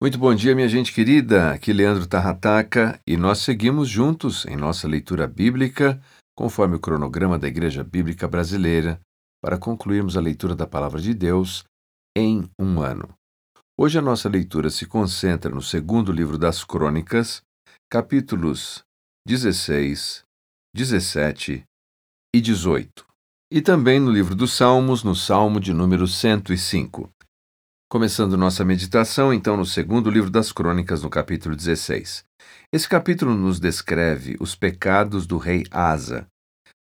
Muito bom dia, minha gente querida. Aqui Leandro Tarrataca e nós seguimos juntos em nossa leitura bíblica, conforme o cronograma da Igreja Bíblica Brasileira, para concluirmos a leitura da Palavra de Deus em um ano. Hoje a nossa leitura se concentra no segundo livro das Crônicas, capítulos 16, 17 e 18, e também no livro dos Salmos, no Salmo de número 105. Começando nossa meditação, então, no segundo livro das Crônicas, no capítulo 16. Esse capítulo nos descreve os pecados do rei Asa.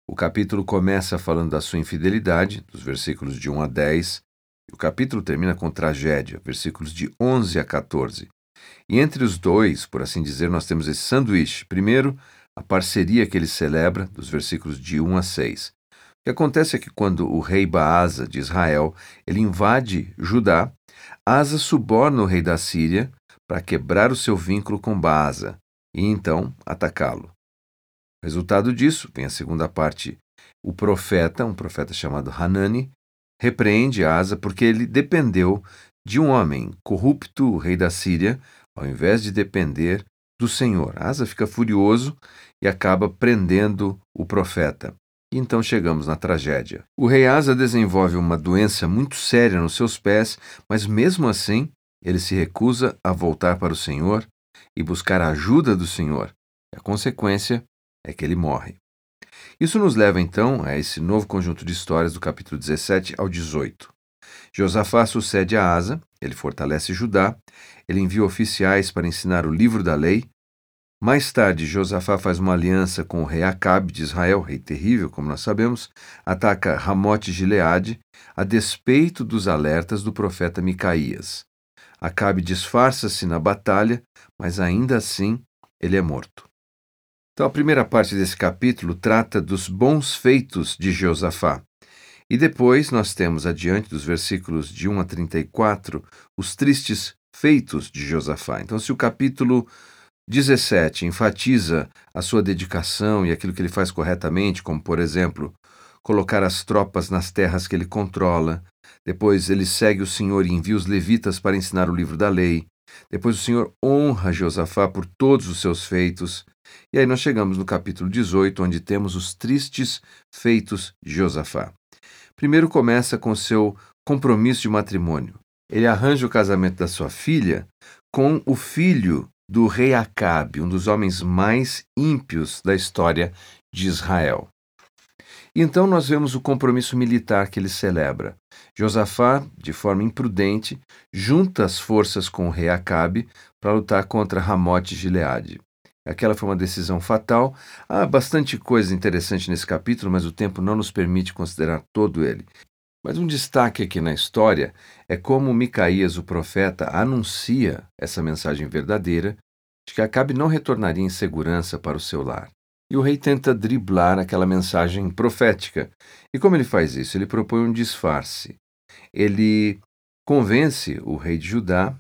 O capítulo começa falando da sua infidelidade, dos versículos de 1 a 10, e o capítulo termina com tragédia, versículos de 11 a 14. E entre os dois, por assim dizer, nós temos esse sanduíche. Primeiro, a parceria que ele celebra, dos versículos de 1 a 6. O que acontece é que quando o rei Baasa de Israel, ele invade Judá, Asa suborna o rei da Síria para quebrar o seu vínculo com Baasa e então atacá-lo. Resultado disso, vem a segunda parte. O profeta, um profeta chamado Hanani, repreende Asa porque ele dependeu de um homem corrupto, o rei da Síria, ao invés de depender do Senhor. Asa fica furioso e acaba prendendo o profeta. Então chegamos na tragédia. O rei Asa desenvolve uma doença muito séria nos seus pés, mas mesmo assim ele se recusa a voltar para o Senhor e buscar a ajuda do Senhor. A consequência é que ele morre. Isso nos leva então a esse novo conjunto de histórias do capítulo 17 ao 18. Josafá sucede a Asa, ele fortalece Judá, ele envia oficiais para ensinar o livro da lei, mais tarde, Josafá faz uma aliança com o rei Acabe de Israel, rei terrível, como nós sabemos, ataca Ramote Gileade, a despeito dos alertas do profeta Micaías. Acabe disfarça-se na batalha, mas ainda assim ele é morto. Então, a primeira parte desse capítulo trata dos bons feitos de Josafá. E depois nós temos, adiante dos versículos de 1 a 34, os tristes feitos de Josafá. Então, se o capítulo 17. Enfatiza a sua dedicação e aquilo que ele faz corretamente, como, por exemplo, colocar as tropas nas terras que ele controla. Depois ele segue o Senhor e envia os levitas para ensinar o livro da lei. Depois o Senhor honra Josafá por todos os seus feitos. E aí nós chegamos no capítulo 18, onde temos os tristes feitos de Josafá. Primeiro começa com seu compromisso de matrimônio. Ele arranja o casamento da sua filha com o filho do rei Acabe, um dos homens mais ímpios da história de Israel. Então nós vemos o compromisso militar que ele celebra. Josafá, de forma imprudente, junta as forças com o rei Acabe para lutar contra Ramote e Gileade. Aquela foi uma decisão fatal. Há bastante coisa interessante nesse capítulo, mas o tempo não nos permite considerar todo ele. Mas um destaque aqui na história é como Micaías, o profeta, anuncia essa mensagem verdadeira de que Acabe não retornaria em segurança para o seu lar. E o rei tenta driblar aquela mensagem profética. E como ele faz isso? Ele propõe um disfarce. Ele convence o rei de Judá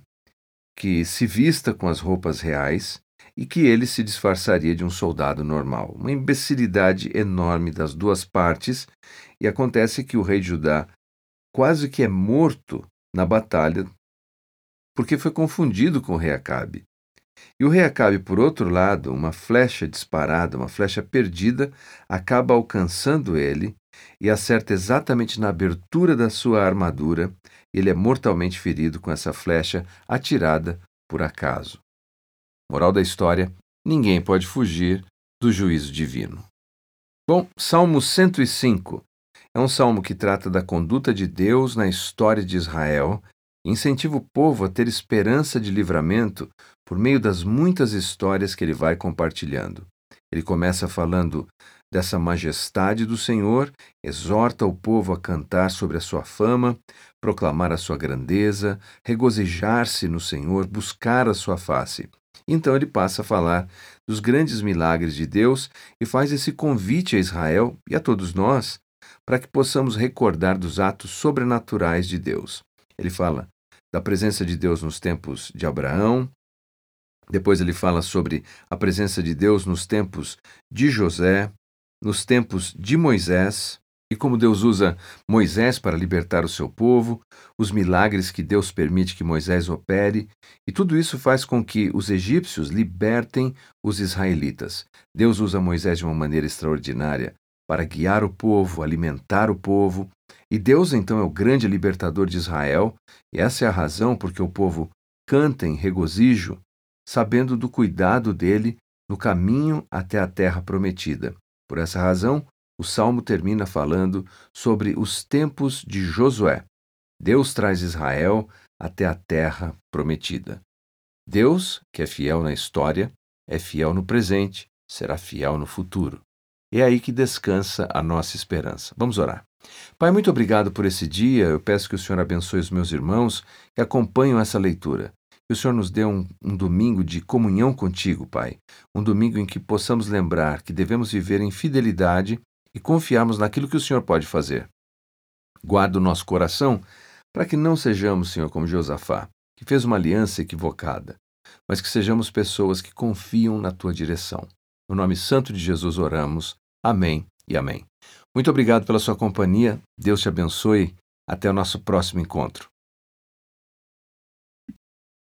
que se vista com as roupas reais e que ele se disfarçaria de um soldado normal. Uma imbecilidade enorme das duas partes, e acontece que o rei de Judá quase que é morto na batalha, porque foi confundido com o rei Acabe. E o rei Acabe, por outro lado, uma flecha disparada, uma flecha perdida, acaba alcançando ele e acerta exatamente na abertura da sua armadura. Ele é mortalmente ferido com essa flecha atirada por acaso. Moral da história: ninguém pode fugir do juízo divino. Bom, Salmo 105 é um salmo que trata da conduta de Deus na história de Israel e incentiva o povo a ter esperança de livramento por meio das muitas histórias que ele vai compartilhando. Ele começa falando dessa majestade do Senhor, exorta o povo a cantar sobre a sua fama, proclamar a sua grandeza, regozijar-se no Senhor, buscar a sua face. Então ele passa a falar dos grandes milagres de Deus e faz esse convite a Israel e a todos nós para que possamos recordar dos atos sobrenaturais de Deus. Ele fala da presença de Deus nos tempos de Abraão, depois ele fala sobre a presença de Deus nos tempos de José, nos tempos de Moisés, e como Deus usa Moisés para libertar o seu povo, os milagres que Deus permite que Moisés opere, e tudo isso faz com que os egípcios libertem os israelitas. Deus usa Moisés de uma maneira extraordinária para guiar o povo, alimentar o povo, e Deus então é o grande libertador de Israel, e essa é a razão porque o povo canta em regozijo, sabendo do cuidado dele no caminho até a terra prometida. Por essa razão, o salmo termina falando sobre os tempos de Josué. Deus traz Israel até a terra prometida. Deus, que é fiel na história, é fiel no presente, será fiel no futuro. É aí que descansa a nossa esperança. Vamos orar. Pai, muito obrigado por esse dia. Eu peço que o Senhor abençoe os meus irmãos que acompanham essa leitura. Que o Senhor nos dê um, um, domingo de comunhão contigo, Pai. Um domingo em que possamos lembrar que devemos viver em fidelidade e confiarmos naquilo que o Senhor pode fazer. Guarda o nosso coração para que não sejamos, Senhor, como Josafá, que fez uma aliança equivocada, mas que sejamos pessoas que confiam na tua direção. No nome santo de Jesus oramos. Amém e amém. Muito obrigado pela sua companhia. Deus te abençoe. Até o nosso próximo encontro.